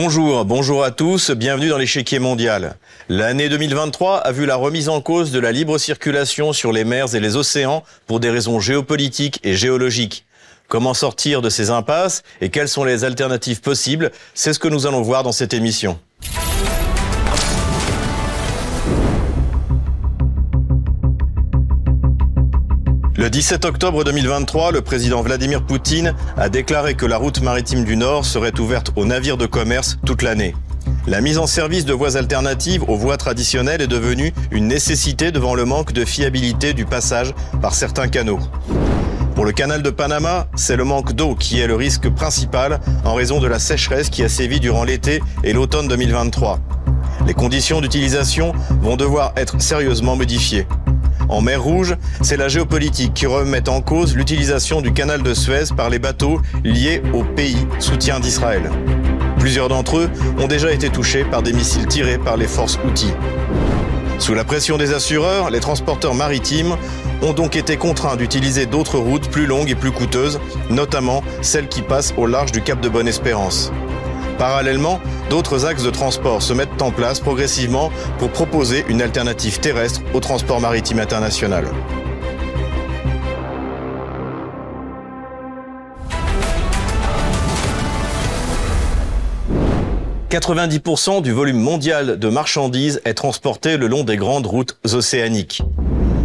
Bonjour, bonjour à tous, bienvenue dans l'échiquier mondial. L'année 2023 a vu la remise en cause de la libre circulation sur les mers et les océans pour des raisons géopolitiques et géologiques. Comment sortir de ces impasses et quelles sont les alternatives possibles? C'est ce que nous allons voir dans cette émission. Le 17 octobre 2023, le président Vladimir Poutine a déclaré que la route maritime du Nord serait ouverte aux navires de commerce toute l'année. La mise en service de voies alternatives aux voies traditionnelles est devenue une nécessité devant le manque de fiabilité du passage par certains canaux. Pour le canal de Panama, c'est le manque d'eau qui est le risque principal en raison de la sécheresse qui a sévi durant l'été et l'automne 2023. Les conditions d'utilisation vont devoir être sérieusement modifiées. En mer Rouge, c'est la géopolitique qui remet en cause l'utilisation du canal de Suez par les bateaux liés au pays soutien d'Israël. Plusieurs d'entre eux ont déjà été touchés par des missiles tirés par les forces outils. Sous la pression des assureurs, les transporteurs maritimes ont donc été contraints d'utiliser d'autres routes plus longues et plus coûteuses, notamment celles qui passent au large du Cap de Bonne-Espérance. Parallèlement, d'autres axes de transport se mettent en place progressivement pour proposer une alternative terrestre au transport maritime international. « 90% du volume mondial de marchandises est transporté le long des grandes routes océaniques.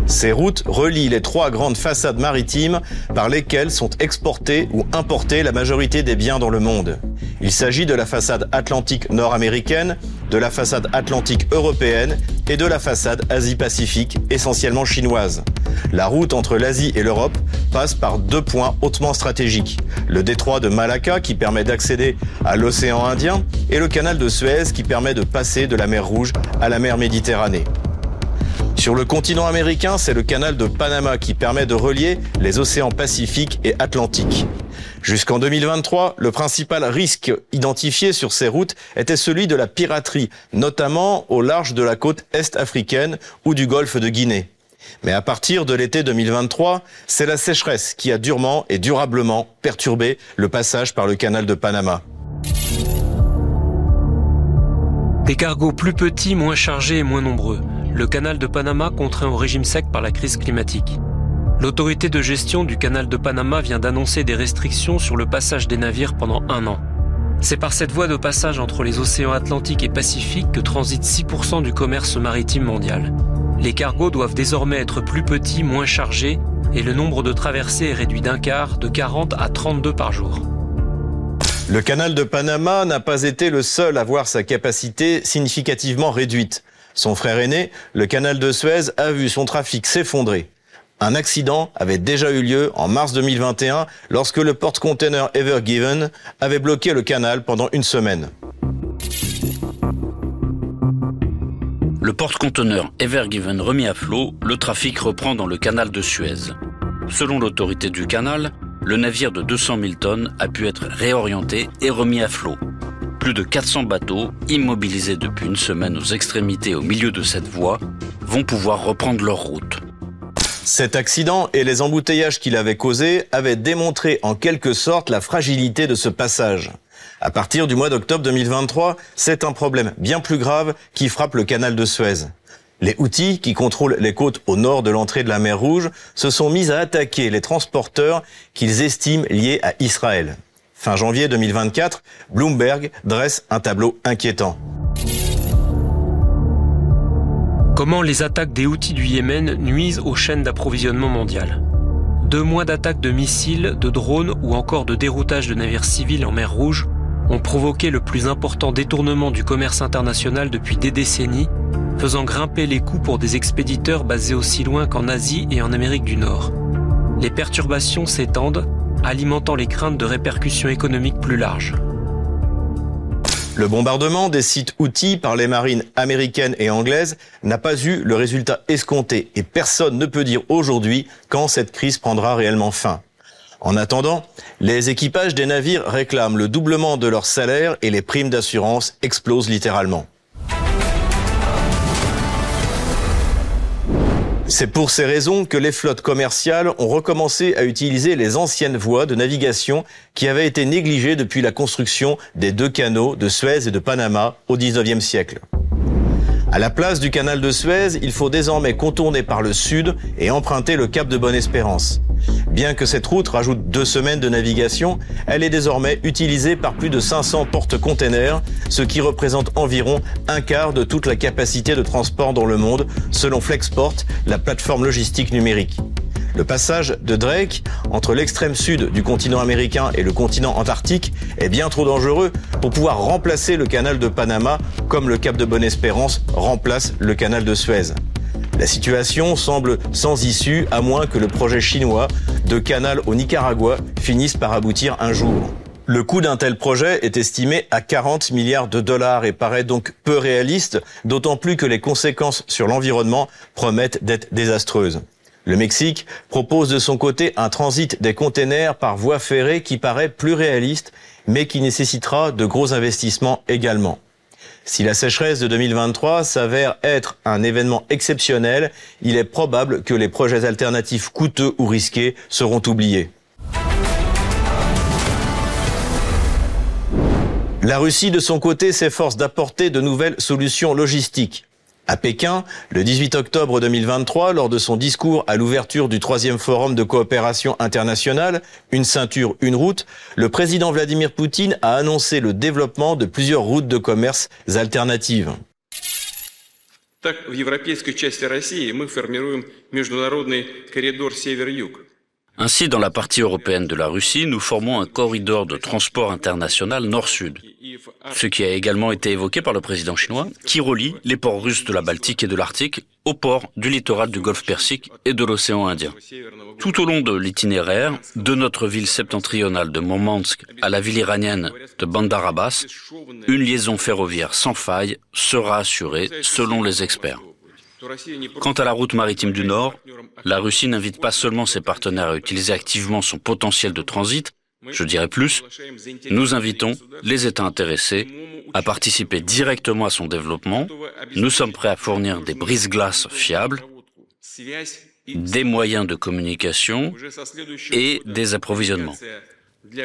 Ces routes relient les trois grandes façades maritimes par lesquelles sont exportés ou importés la majorité des biens dans le monde. Il s'agit de la façade atlantique nord-américaine, de la façade atlantique européenne et de la façade Asie-Pacifique, essentiellement chinoise. La route entre l'Asie et l'Europe passe par deux points hautement stratégiques. Le détroit de Malacca qui permet d'accéder à l'océan Indien et le canal de Suez qui permet de passer de la mer Rouge à la mer Méditerranée. Sur le continent américain, c'est le canal de Panama qui permet de relier les océans Pacifique et Atlantique. Jusqu'en 2023, le principal risque identifié sur ces routes était celui de la piraterie, notamment au large de la côte est africaine ou du golfe de Guinée. Mais à partir de l'été 2023, c'est la sécheresse qui a durement et durablement perturbé le passage par le canal de Panama. Des cargos plus petits, moins chargés et moins nombreux le canal de Panama contraint au régime sec par la crise climatique. L'autorité de gestion du canal de Panama vient d'annoncer des restrictions sur le passage des navires pendant un an. C'est par cette voie de passage entre les océans Atlantique et Pacifique que transite 6% du commerce maritime mondial. Les cargos doivent désormais être plus petits, moins chargés, et le nombre de traversées est réduit d'un quart, de 40 à 32 par jour. Le canal de Panama n'a pas été le seul à voir sa capacité significativement réduite. Son frère aîné, le canal de Suez, a vu son trafic s'effondrer. Un accident avait déjà eu lieu en mars 2021 lorsque le porte-container Ever Given avait bloqué le canal pendant une semaine. Le porte-conteneur Ever Given remis à flot, le trafic reprend dans le canal de Suez. Selon l'autorité du canal, le navire de 200 000 tonnes a pu être réorienté et remis à flot. Plus de 400 bateaux, immobilisés depuis une semaine aux extrémités au milieu de cette voie, vont pouvoir reprendre leur route. Cet accident et les embouteillages qu'il avait causés avaient démontré en quelque sorte la fragilité de ce passage. À partir du mois d'octobre 2023, c'est un problème bien plus grave qui frappe le canal de Suez. Les outils qui contrôlent les côtes au nord de l'entrée de la mer Rouge se sont mis à attaquer les transporteurs qu'ils estiment liés à Israël. Fin janvier 2024, Bloomberg dresse un tableau inquiétant. Comment les attaques des outils du Yémen nuisent aux chaînes d'approvisionnement mondiales Deux mois d'attaques de missiles, de drones ou encore de déroutage de navires civils en mer Rouge ont provoqué le plus important détournement du commerce international depuis des décennies, faisant grimper les coûts pour des expéditeurs basés aussi loin qu'en Asie et en Amérique du Nord. Les perturbations s'étendent alimentant les craintes de répercussions économiques plus larges. Le bombardement des sites outils par les marines américaines et anglaises n'a pas eu le résultat escompté et personne ne peut dire aujourd'hui quand cette crise prendra réellement fin. En attendant, les équipages des navires réclament le doublement de leur salaire et les primes d'assurance explosent littéralement. C'est pour ces raisons que les flottes commerciales ont recommencé à utiliser les anciennes voies de navigation qui avaient été négligées depuis la construction des deux canaux de Suez et de Panama au XIXe siècle. À la place du canal de Suez, il faut désormais contourner par le sud et emprunter le cap de Bonne-Espérance. Bien que cette route rajoute deux semaines de navigation, elle est désormais utilisée par plus de 500 porte-containers, ce qui représente environ un quart de toute la capacité de transport dans le monde, selon Flexport, la plateforme logistique numérique. Le passage de Drake entre l'extrême sud du continent américain et le continent antarctique est bien trop dangereux pour pouvoir remplacer le canal de Panama comme le cap de Bonne-Espérance remplace le canal de Suez. La situation semble sans issue à moins que le projet chinois de canal au Nicaragua finisse par aboutir un jour. Le coût d'un tel projet est estimé à 40 milliards de dollars et paraît donc peu réaliste, d'autant plus que les conséquences sur l'environnement promettent d'être désastreuses. Le Mexique propose de son côté un transit des containers par voie ferrée qui paraît plus réaliste, mais qui nécessitera de gros investissements également. Si la sécheresse de 2023 s'avère être un événement exceptionnel, il est probable que les projets alternatifs coûteux ou risqués seront oubliés. La Russie, de son côté, s'efforce d'apporter de nouvelles solutions logistiques. À Pékin, le 18 octobre 2023, lors de son discours à l'ouverture du troisième forum de coopération internationale, Une ceinture, une route, le président Vladimir Poutine a annoncé le développement de plusieurs routes de commerce alternatives. Ainsi, dans la partie européenne de la Russie, nous formons un corridor de transport international nord-sud, ce qui a également été évoqué par le président chinois, qui relie les ports russes de la Baltique et de l'Arctique aux ports du littoral du Golfe Persique et de l'océan Indien. Tout au long de l'itinéraire, de notre ville septentrionale de Murmansk à la ville iranienne de Bandar Abbas, une liaison ferroviaire sans faille sera assurée selon les experts. Quant à la route maritime du Nord, la Russie n'invite pas seulement ses partenaires à utiliser activement son potentiel de transit, je dirais plus, nous invitons les États intéressés à participer directement à son développement. Nous sommes prêts à fournir des brises-glaces fiables, des moyens de communication et des approvisionnements.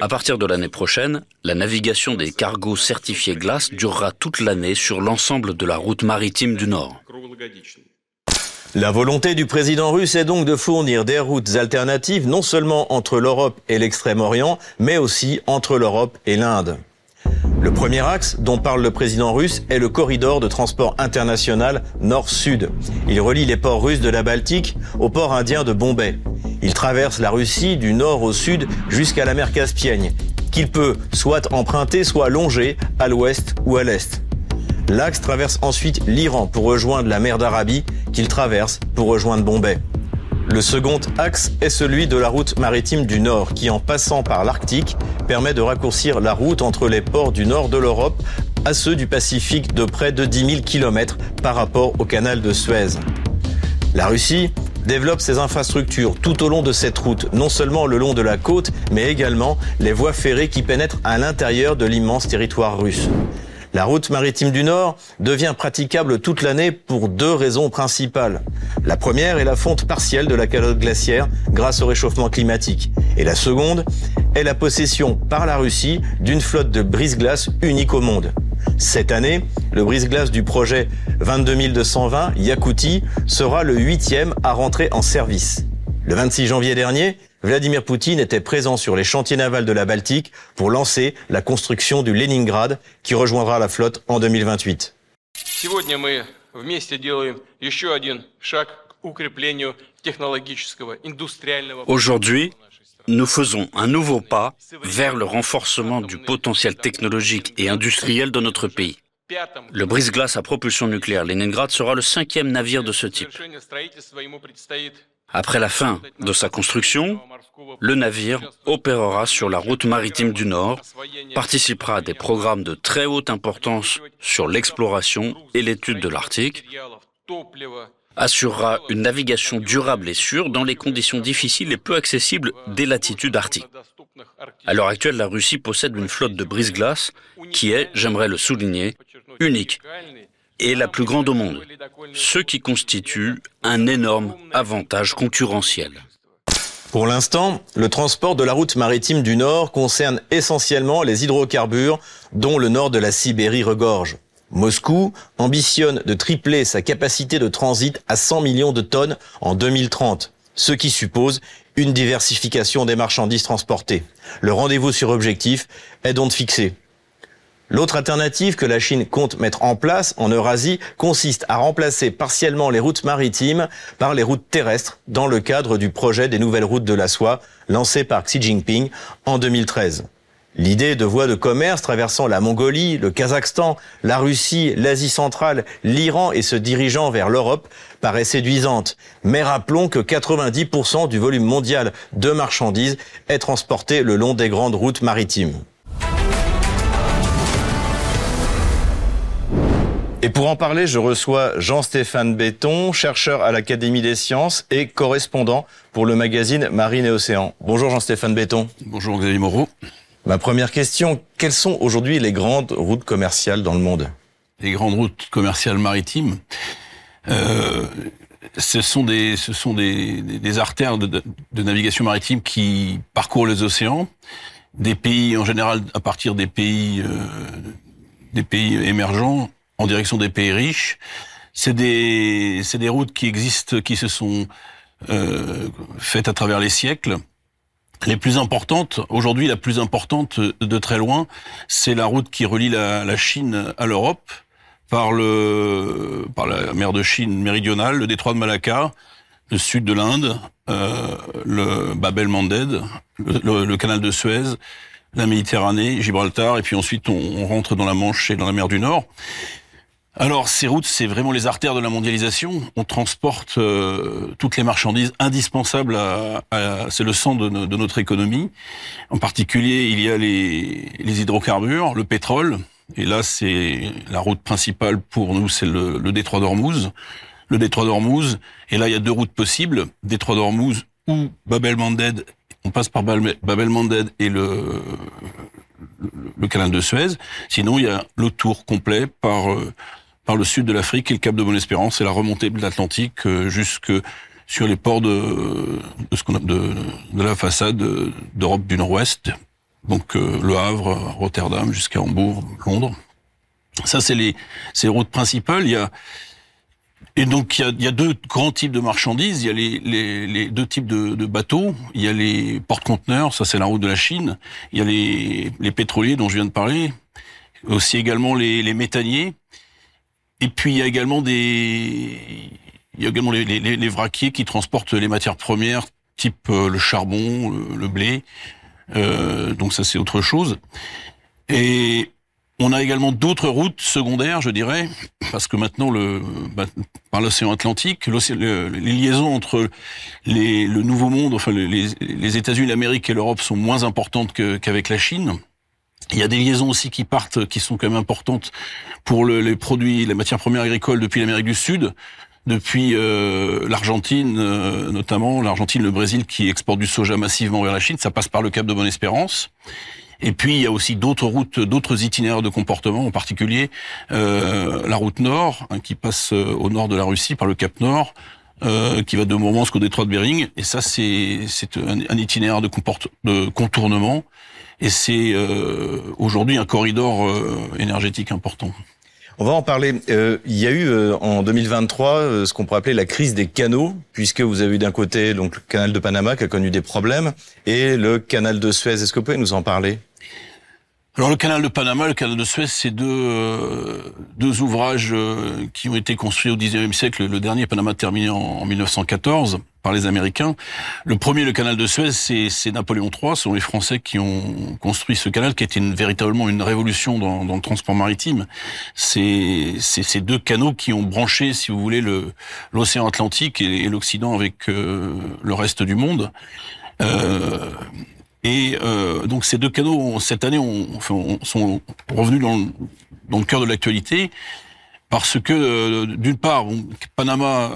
À partir de l'année prochaine, la navigation des cargos certifiés glace durera toute l'année sur l'ensemble de la route maritime du Nord. La volonté du président russe est donc de fournir des routes alternatives non seulement entre l'Europe et l'Extrême-Orient, mais aussi entre l'Europe et l'Inde. Le premier axe dont parle le président russe est le corridor de transport international nord-sud. Il relie les ports russes de la Baltique au port indien de Bombay. Il traverse la Russie du nord au sud jusqu'à la mer Caspienne, qu'il peut soit emprunter, soit longer à l'ouest ou à l'est. L'axe traverse ensuite l'Iran pour rejoindre la mer d'Arabie qu'il traverse pour rejoindre Bombay. Le second axe est celui de la route maritime du Nord qui, en passant par l'Arctique, permet de raccourcir la route entre les ports du nord de l'Europe à ceux du Pacifique de près de 10 000 km par rapport au canal de Suez. La Russie développe ses infrastructures tout au long de cette route, non seulement le long de la côte, mais également les voies ferrées qui pénètrent à l'intérieur de l'immense territoire russe. La route maritime du Nord devient praticable toute l'année pour deux raisons principales. La première est la fonte partielle de la calotte glaciaire grâce au réchauffement climatique. Et la seconde est la possession par la Russie d'une flotte de brise-glace unique au monde. Cette année, le brise-glace du projet 22220 Yakoutie sera le huitième à rentrer en service. Le 26 janvier dernier, Vladimir Poutine était présent sur les chantiers navals de la Baltique pour lancer la construction du Leningrad qui rejoindra la flotte en 2028. Aujourd'hui, nous faisons un nouveau pas vers le renforcement du potentiel technologique et industriel de notre pays. Le brise-glace à propulsion nucléaire Leningrad sera le cinquième navire de ce type. Après la fin de sa construction, le navire opérera sur la route maritime du Nord, participera à des programmes de très haute importance sur l'exploration et l'étude de l'Arctique, assurera une navigation durable et sûre dans les conditions difficiles et peu accessibles des latitudes arctiques. À l'heure actuelle, la Russie possède une flotte de brise-glace qui est, j'aimerais le souligner, unique est la plus grande au monde, ce qui constitue un énorme avantage concurrentiel. Pour l'instant, le transport de la route maritime du Nord concerne essentiellement les hydrocarbures dont le nord de la Sibérie regorge. Moscou ambitionne de tripler sa capacité de transit à 100 millions de tonnes en 2030, ce qui suppose une diversification des marchandises transportées. Le rendez-vous sur objectif est donc fixé. L'autre alternative que la Chine compte mettre en place en Eurasie consiste à remplacer partiellement les routes maritimes par les routes terrestres dans le cadre du projet des nouvelles routes de la soie lancé par Xi Jinping en 2013. L'idée de voies de commerce traversant la Mongolie, le Kazakhstan, la Russie, l'Asie centrale, l'Iran et se dirigeant vers l'Europe paraît séduisante. Mais rappelons que 90% du volume mondial de marchandises est transporté le long des grandes routes maritimes. Et pour en parler, je reçois Jean-Stéphane Béton, chercheur à l'Académie des sciences et correspondant pour le magazine Marine et Océan. Bonjour Jean-Stéphane Béton. Bonjour Xavier Moreau. Ma première question, quelles sont aujourd'hui les grandes routes commerciales dans le monde? Les grandes routes commerciales maritimes euh, ce sont des ce sont des, des artères de, de, navigation maritime qui parcourent les océans, des pays en général à partir des pays euh, des pays émergents en direction des pays riches. C'est des, routes qui existent, qui se sont euh, faites à travers les siècles. Les plus importantes, aujourd'hui la plus importante de très loin, c'est la route qui relie la, Chine à l'Europe par la mer de Chine méridionale, le détroit de Malacca, le sud de l'Inde, euh, le Bab el-Mandeb, le, canal de Suez, la Méditerranée, Gibraltar, et puis ensuite on rentre dans la Manche et dans la mer du Nord. Alors ces routes, c'est vraiment les artères de la mondialisation. On transporte euh, toutes les marchandises indispensables à, à c'est le sang de, notre économie. En particulier, il y a les, les hydrocarbures, le pétrole. Et là, c'est la route principale pour nous, c'est le, le détroit d'Ormuz. Le détroit d'Ormuz. Et là, il y a deux routes possibles détroit d'Ormuz ou Babel Mandeb. On passe par Babel Mandeb et le, le, le, canal de Suez. Sinon, il y a le tour complet par euh, par le sud de l'Afrique et le Cap de Bonne-Espérance et la remontée de l'Atlantique euh, jusque sur les ports de ce de, la façade d'Europe du Nord-Ouest, donc euh, Le Havre, Rotterdam jusqu'à Hambourg, Londres. Ça, c'est les, routes principales. Il y a et donc il y, a, deux grands types de marchandises. Il y a les, les, deux types de, bateaux. Il y a les porte-conteneurs, ça c'est la route de la Chine. Il y a les, les pétroliers dont je viens de parler. Aussi également les, les méthaniers. Et puis il y a également des, il y a également les, les, vraquiers qui transportent les matières premières, type euh, le charbon, le, le blé. Euh, donc ça c'est autre chose. Et on a également d'autres routes secondaires, je dirais, parce que maintenant, le, bah, par l'océan Atlantique, le, les liaisons entre les, le Nouveau Monde, enfin les, les États-Unis, l'Amérique et l'Europe sont moins importantes qu'avec la Chine. Il y a des liaisons aussi qui partent, qui sont quand même importantes pour le, les produits, les matières premières agricoles depuis l'Amérique du Sud, depuis euh, l'Argentine euh, notamment, l'Argentine, le Brésil qui exportent du soja massivement vers la Chine, ça passe par le Cap de Bonne-Espérance. Et puis il y a aussi d'autres routes, d'autres itinéraires de comportement, en particulier euh, la route nord hein, qui passe euh, au nord de la Russie par le Cap Nord, euh, qui va de Mourmansk au détroit de Bering. Et ça, c'est un, un, itinéraire de, de contournement et c'est euh, aujourd'hui un corridor euh, énergétique important. On va en parler. Euh, il y a eu euh, en 2023 euh, ce qu'on pourrait appeler la crise des canaux, puisque vous avez eu d'un côté donc le canal de Panama qui a connu des problèmes et le canal de Suez. Est-ce que vous pouvez nous en parler? Alors le canal de Panama, le canal de Suez, c'est deux, euh, deux ouvrages euh, qui ont été construits au XIXe siècle. Le dernier, Panama, terminé en, en, 1914 par les Américains. Le premier, le canal de Suez, c'est Napoléon III. Ce sont les Français qui ont construit ce canal, qui était une, véritablement une révolution dans, le transport maritime. C'est ces deux canaux qui ont branché, si vous voulez, l'océan Atlantique et, l'Occident avec euh, le reste du monde. Euh, et euh, donc ces deux canaux, cette année, on, on, sont revenus dans le cœur de l'actualité parce que, euh, d'une part, Panama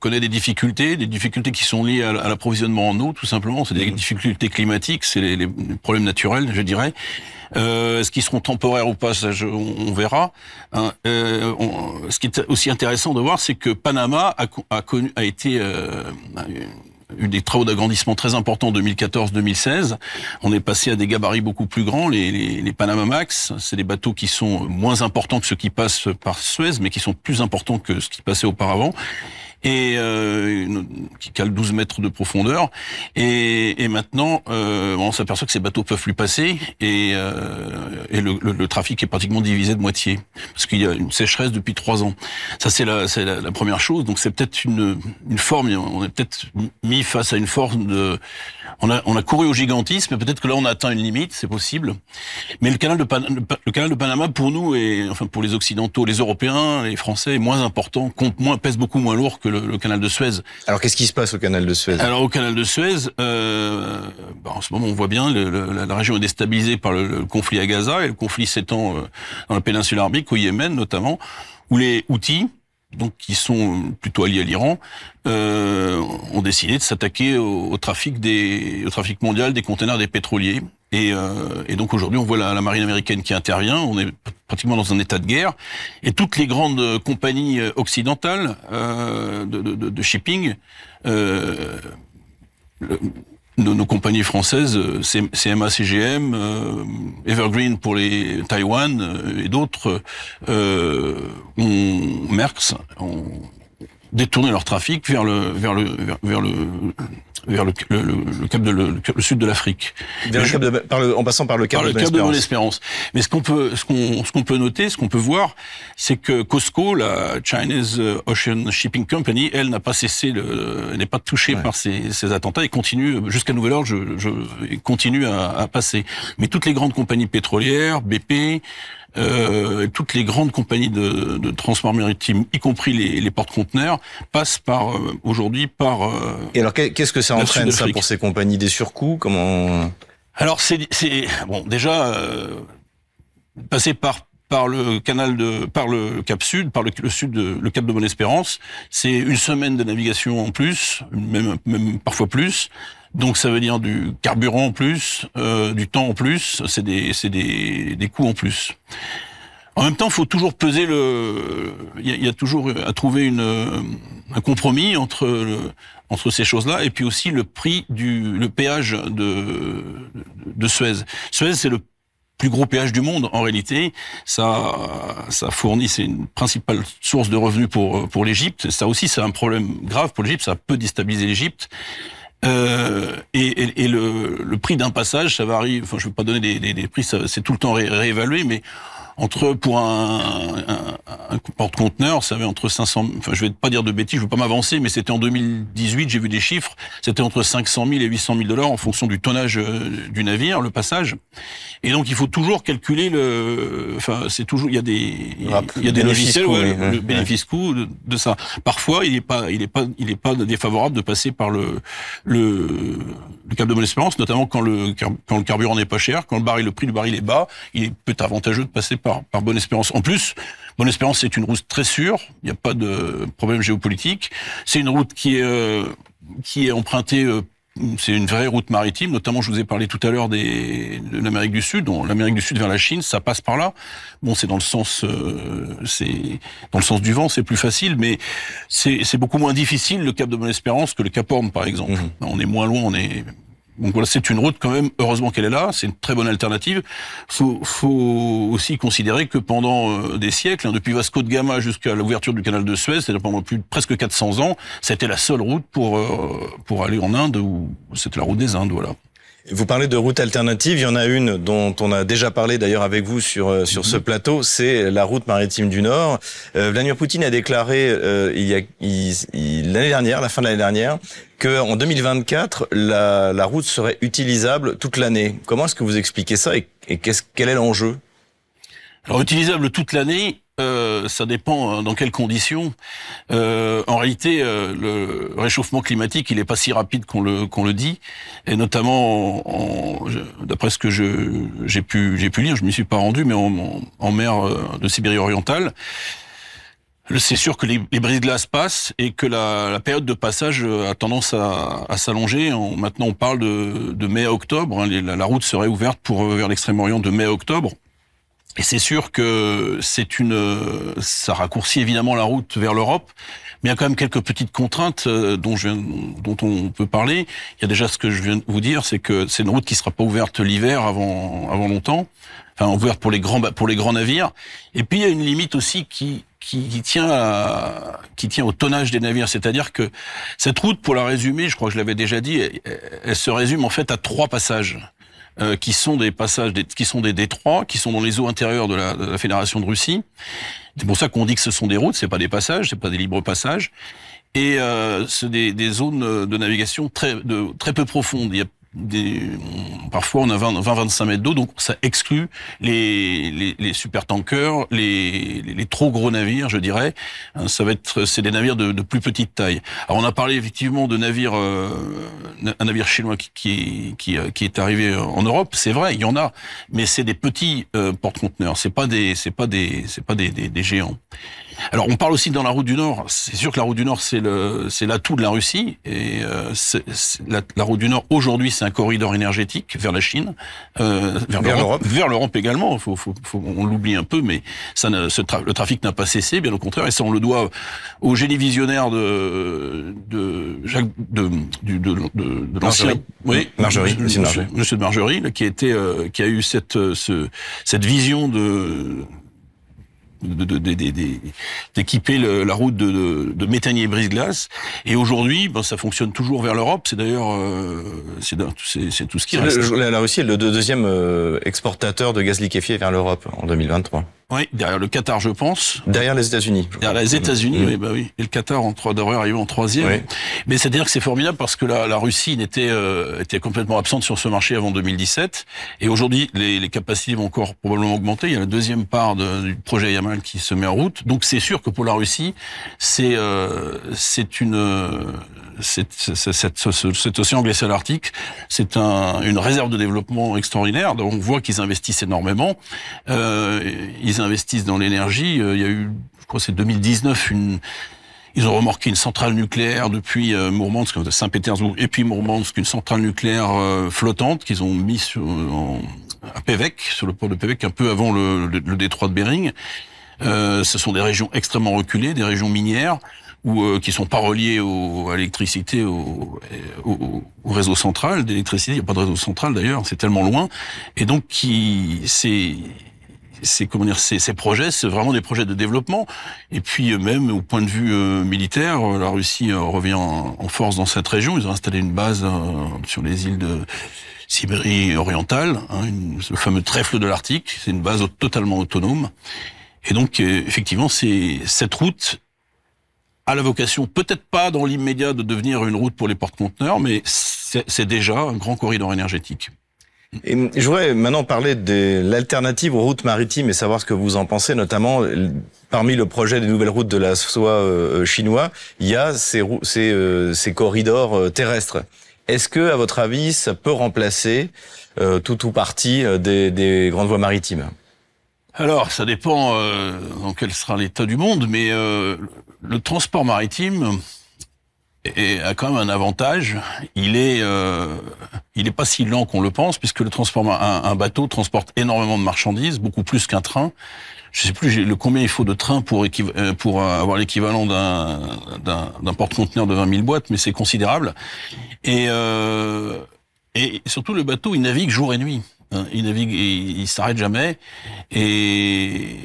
connaît des difficultés, des difficultés qui sont liées à, l'approvisionnement en eau, tout simplement. C'est des mmh. difficultés climatiques, c'est les, problèmes naturels, je dirais. Euh, Est-ce qu'ils seront temporaires ou pas, ça, on, verra. Hein, euh, ce qui est aussi intéressant de voir, c'est que Panama a, a, connu, a été euh, eu des travaux d'agrandissement très importants en 2014-2016. On est passé à des gabarits beaucoup plus grands. Les, les, les Panama Max, c'est des bateaux qui sont moins importants que ceux qui passent par Suez, mais qui sont plus importants que ce qui passait auparavant et euh, qui cale 12 mètres de profondeur. Et, et maintenant, euh, on s'aperçoit que ces bateaux peuvent plus passer et, euh, et le, le, trafic est pratiquement divisé de moitié parce qu'il y a une sécheresse depuis trois ans. Ça, c'est la, c'est la, première chose. Donc, c'est peut-être une, une forme. On est peut-être mis face à une forme de. On a, on a couru au gigantisme. Peut-être que là, on a atteint une limite. C'est possible. Mais le canal de le canal de Panama pour nous et enfin pour les occidentaux, les Européens, les Français, est moins important, compte moins, pèse beaucoup moins lourd que le, canal de Suez. Alors qu'est-ce qui se passe au canal de Suez? Alors au canal de Suez, euh, bah, en ce moment on voit bien le, la, région est déstabilisée par le, conflit à Gaza et le conflit s'étend euh, dans la péninsule arabique, au Yémen notamment, où les Houthis, donc qui sont plutôt alliés à l'Iran, euh, ont décidé de s'attaquer au, trafic des, au trafic mondial des conteneurs des pétroliers. Et, euh, et donc aujourd'hui, on voit la, marine américaine qui intervient. On est pratiquement dans un état de guerre. Et toutes les grandes compagnies occidentales euh, de, shipping, euh, nos, compagnies françaises, CMA, CGM, euh, Evergreen pour les Taïwan euh, et d'autres, euh, ont Merckx, détourné leur trafic vers le vers le vers le vers le, le, cap de le, sud de l'Afrique. en passant par le cap, par de, le cap de Bonne-Espérance. Mais ce qu'on peut, ce qu'on, ce qu'on peut noter, ce qu'on peut voir, c'est que Costco, la Chinese Ocean Shipping Company, elle n'a pas cessé, n'est pas touchée par ces, ces, attentats et continue jusqu'à nouvel ordre, je, je continue à, à passer. Mais toutes les grandes compagnies pétrolières, BP, euh, toutes les grandes compagnies de, de transport maritime, y compris les, les porte-conteneurs, passent par euh, aujourd'hui par. Euh, Et alors qu'est-ce que ça entraîne ça pour ces compagnies? Des surcoûts? Comment Alors c'est bon déjà euh, passer par par le canal de, par le Cap Sud, par le, le sud, de, le Cap de Bonne-Espérance, c'est une semaine de navigation en plus, même, même parfois plus. Donc ça veut dire du carburant en plus, euh, du temps en plus, c'est des, des, des coûts en plus. En même temps, faut toujours peser le. Il y, a, toujours à trouver une, un compromis entre le, entre ces choses-là et puis aussi le prix du le péage de de Suez. Suez, c'est le plus gros péage du monde en réalité. Ça, ça fournit, c'est une principale source de revenus pour pour l'Égypte. Ça aussi, c'est un problème grave pour l'Égypte. Ça peut déstabiliser l'Égypte. Euh, et, et, et le, le, prix d'un passage, ça varie. Enfin, je ne veux pas donner des, des, des prix, c'est tout le temps réévalué, mais entre pour un, un, un porte-conteneur, ça avait entre 500, enfin je vais pas dire de bêtises, je veux pas m'avancer, mais c'était en 2018, j'ai vu des chiffres, c'était entre 500 000 et 800 000 dollars en fonction du tonnage euh, du navire, le passage. Et donc il faut toujours calculer le, enfin c'est toujours, il y a des, il y a des logiciels, ouais, le, bénéfice coût de, ça. Parfois il est pas, il est pas, il est pas défavorable de passer par le le, le câble de bonne espérance, notamment quand le quand le carburant n'est pas cher, quand le baril, le prix du baril est bas, il peut être avantageux de passer par, Bonne Espérance. En plus, Bonne Espérance, c'est une route très sûre. Il n'y a pas de problème géopolitique. C'est une route qui est, euh, qui est empruntée euh, c'est une vraie route maritime, notamment je vous ai parlé tout à l'heure des de l'Amérique du Sud. L'Amérique du Sud vers la Chine, ça passe par là. Bon, c'est dans le sens, euh, c'est dans le sens du vent, c'est plus facile, mais c'est beaucoup moins difficile le Cap de Bonne-Espérance que le Cap Horn, par exemple. Mmh. On est moins loin, on est donc voilà, c'est une route quand même. Heureusement qu'elle est là. C'est une très bonne alternative. Faut, faut aussi considérer que pendant euh, des siècles, hein, depuis Vasco de Gama jusqu'à l'ouverture du canal de Suez, c'est-à-dire pendant plus de presque 400 ans, c'était la seule route pour euh, pour aller en Inde ou c'était la route des Indes, voilà. Vous parlez de route alternative, il y en a une dont on a déjà parlé d'ailleurs avec vous sur euh, sur ce mhm. plateau, c'est la route maritime du Nord. Euh, Vladimir Poutine a déclaré euh, il y a l'année dernière, la fin de l'année dernière, que en 2024 la, route serait utilisable toute l'année. Comment est-ce que vous expliquez ça et, quel est l'enjeu? Alors utilisable toute l'année, euh, ça dépend hein, dans quelles conditions. Euh, en réalité, euh, le réchauffement climatique, il est pas si rapide qu'on le le dit, et notamment, d'après ce que j'ai pu lire, je m'y suis pas rendu, mais en mer de Sibérie orientale, c'est sûr que les, les brises-glaces passent et que la, période de passage euh, a tendance à, s'allonger. Maintenant, on parle de, de mai à octobre. Hein. la, la, route serait ouverte pour euh, vers l'extrême-orient de mai à octobre. Et c'est sûr que c'est une, ça raccourcit évidemment la route vers l'Europe, mais il y a quand même quelques petites contraintes euh, dont, je dont on peut parler. Il y a déjà ce que je viens de vous dire, c'est que c'est une route qui sera pas ouverte l'hiver avant, avant longtemps, enfin ouverte pour les grands, pour les grands navires. Et puis il y a une limite aussi qui, qui, qui tient à, qui tient au tonnage des navires, c'est-à-dire que cette route, pour la résumer, je crois que je l'avais déjà dit, elle, se résume en fait à trois passages. Euh, qui sont des passages, qui sont des détroits, qui sont dans les eaux intérieures de la, de la Fédération de Russie. C'est pour ça qu'on dit que ce sont des routes, c'est pas des passages, c'est pas des libres passages. Et euh, c'est des, des, zones de navigation très, de, très peu profondes. Des, parfois on a 20-25 mètres d'eau, donc ça exclut les, les, les super tankers, les, les, trop gros navires, je dirais. Hein, ça va être, c'est des navires de, de, plus petite taille. Alors on a parlé effectivement de navires, euh, un navire chinois qui, qui, euh, qui, est arrivé en Europe, c'est vrai, il y en a, mais c'est des petits euh, porte-conteneurs, c'est pas des, c'est pas des, c'est pas des, des géants. Alors on parle aussi dans la route du Nord. C'est sûr que la route du Nord c'est le c'est l'atout de la Russie et euh, c'est, la, la, route du Nord aujourd'hui c'est un corridor énergétique vers la Chine, euh, vers, vers l'Europe, vers l'Europe également. Faut, faut, faut, on l'oublie un peu, mais ça ce tra le trafic n'a pas cessé, bien au contraire. Et ça on le doit au génie visionnaire de de Jacques de du, de, de, de l'ancien oui Marjorie, monsieur, de Marjorie là, qui était euh, qui a eu cette ce, cette vision de d'équiper la route de, de, méthanier brise-glace. Et aujourd'hui, ben, ça fonctionne toujours vers l'Europe. C'est d'ailleurs euh, c'est tout ce qui reste. Le, la Russie est le deuxième euh, exportateur de gaz liquéfié vers l'Europe en 2023. Oui, derrière le Qatar, je pense. Derrière les États-Unis. Derrière les États-Unis, mmh. oui, bah oui. Et le Qatar en trois devrait arriver en troisième. Oui. Mais c'est-à-dire que c'est formidable parce que la, la Russie était euh, était complètement absente sur ce marché avant 2017. Et aujourd'hui, les, les, capacités vont encore probablement augmenter. Il y a la deuxième part de, du projet Yamal qui se met en route. Donc c'est sûr que pour la Russie, c'est euh, c'est une cet, cet océan glacial arctique, c'est un, une réserve de développement extraordinaire. Donc on voit qu'ils investissent énormément. Euh, ils investissent dans l'énergie. Euh, il y a eu, je crois, c'est 2019 une ils ont remorqué une centrale nucléaire depuis euh, Mourmansk, Saint-Pétersbourg, et puis Mourmansk, une centrale nucléaire euh, flottante qu'ils ont mis sur, en, à Pévec, sur le port de Pévec, un peu avant le, détroit de Bering. Euh, ce sont des régions extrêmement reculées, des régions minières ou euh, qui sont pas reliés au, à l'électricité, au, réseau central d'électricité. Il n'y a pas de réseau central d'ailleurs, c'est tellement loin. Et donc, qui c'est c'est comment dire ces, ces projets, c'est vraiment des projets de développement. Et puis euh, même au point de vue euh, militaire, euh, la Russie revient en, force dans cette région. Ils ont installé une base sur les îles de Sibérie orientale, hein, le fameux trèfle de l'Arctique. C'est une base totalement autonome. Et donc, effectivement, c'est cette route a la vocation, peut-être pas dans l'immédiat, de devenir une route pour les porte-conteneurs, mais c'est déjà un grand corridor énergétique. Et je voudrais maintenant parler de l'alternative aux routes maritimes et savoir ce que vous en pensez, notamment parmi le projet des nouvelles routes de la soie euh, chinois, il y a ces, euh, corridors euh, terrestres. Est-ce que, à votre avis, ça peut remplacer euh, tout ou partie des, des grandes voies maritimes? Alors, ça dépend euh, dans quel sera l'état du monde, mais euh, le transport maritime est, a quand même un avantage. Il est, euh, il est pas si lent qu'on le pense, puisque le transport, un, bateau transporte énormément de marchandises, beaucoup plus qu'un train. Je sais plus le combien il faut de trains pour euh, avoir l'équivalent d'un d'un porte-conteneur de 20 000 boîtes, mais c'est considérable. Et euh, et surtout le bateau, il navigue jour et nuit. Hein, il navigue, il, il s'arrête jamais, et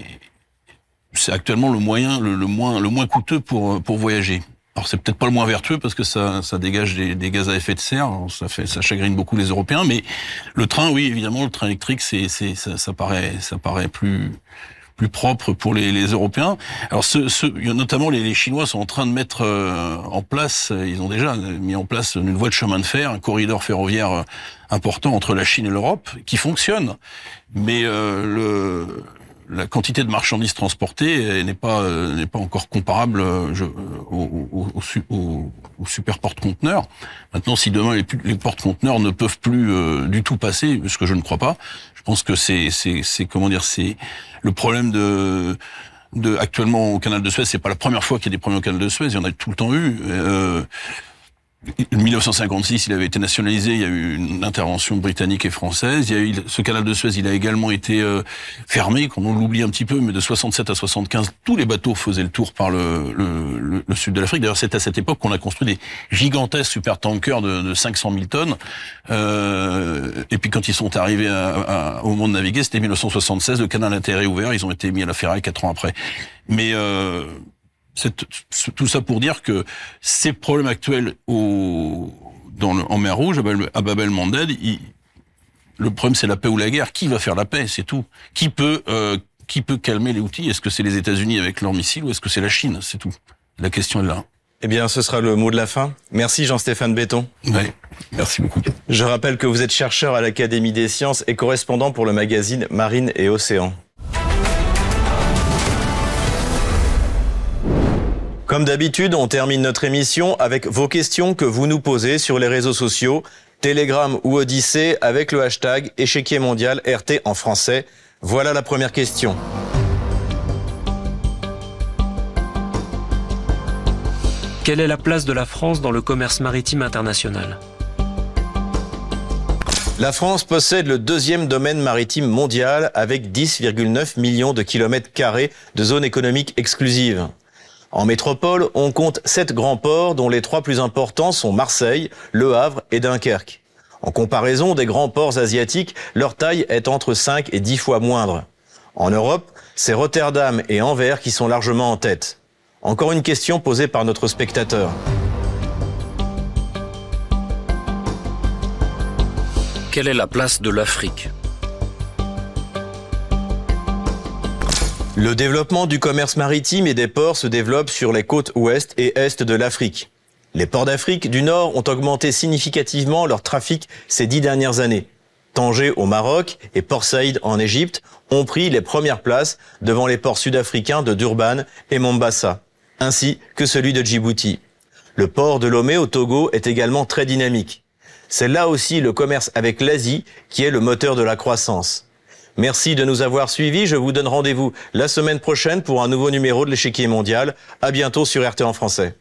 c'est actuellement le moyen, le, le, moins, le moins coûteux pour pour voyager. Alors c'est peut-être pas le moins vertueux parce que ça, ça dégage des, des, gaz à effet de serre, ça fait, ça chagrine beaucoup les Européens. Mais le train, oui, évidemment, le train électrique, c'est, ça, ça paraît, ça paraît plus plus propre pour les, les Européens. Alors, ce, ce, notamment, les, les, Chinois sont en train de mettre euh, en place, ils ont déjà mis en place une voie de chemin de fer, un corridor ferroviaire euh, important entre la Chine et l'Europe, qui fonctionne. Mais euh, le, la quantité de marchandises transportées n'est pas n'est pas encore comparable je, au, au, au, au, super porte-conteneurs. Maintenant, si demain les, les porte-conteneurs ne peuvent plus euh, du tout passer, ce que je ne crois pas, je pense que c'est c'est comment dire c'est le problème de de, actuellement au canal de Suez. C'est pas la première fois qu'il y a des problèmes au canal de Suez. Il y en a tout le temps eu. Euh, 1956, il avait été nationalisé. Il y a eu une intervention britannique et française. Il y a eu ce canal de Suez. Il a également été euh, fermé, comme on l'oublie un petit peu, mais de 67 à 75, tous les bateaux faisaient le tour par le, le, le sud de l'Afrique. D'ailleurs, c'est à cette époque qu'on a construit des gigantesques supertankers de, de 500 000 tonnes. Euh, et puis, quand ils sont arrivés à, à, au monde naviguer, c'était 1976. Le canal intérêt ouvert. Ils ont été mis à la ferraille quatre ans après. Mais euh, tout ça pour dire que ces problèmes actuels au, dans le, en mer Rouge, à Babel Mandel, le problème c'est la paix ou la guerre. Qui va faire la paix C'est tout. Qui peut euh, qui peut calmer les outils? Est-ce que c'est les États-Unis avec leurs missiles ou est-ce que c'est la Chine? C'est tout. La question est là. Eh bien, ce sera le mot de la fin. Merci Jean-Stéphane Béton. Oui, merci beaucoup. Je rappelle que vous êtes chercheur à l'Académie des sciences et correspondant pour le magazine Marine et Océan. Comme d'habitude, on termine notre émission avec vos questions que vous nous posez sur les réseaux sociaux, Telegram ou Odyssée avec le hashtag échiquier mondial RT en français. Voilà la première question. Quelle est la place de la France dans le commerce maritime international? La France possède le deuxième domaine maritime mondial avec 10,9 millions de kilomètres carrés de zone économique exclusive. En métropole, on compte sept grands ports dont les trois plus importants sont Marseille, Le Havre et Dunkerque. En comparaison des grands ports asiatiques, leur taille est entre 5 et 10 fois moindre. En Europe, c'est Rotterdam et Anvers qui sont largement en tête. Encore une question posée par notre spectateur. Quelle est la place de l'Afrique? Le développement du commerce maritime et des ports se développe sur les côtes ouest et est de l'Afrique. Les ports d'Afrique du Nord ont augmenté significativement leur trafic ces dix dernières années. Tanger au Maroc et Port Saïd en Égypte ont pris les premières places devant les ports sud-africains de Durban et Mombasa, ainsi que celui de Djibouti. Le port de Lomé au Togo est également très dynamique. C'est là aussi le commerce avec l'Asie qui est le moteur de la croissance. Merci de nous avoir suivis. Je vous donne rendez-vous la semaine prochaine pour un nouveau numéro de l'échiquier mondial. À bientôt sur RT en français.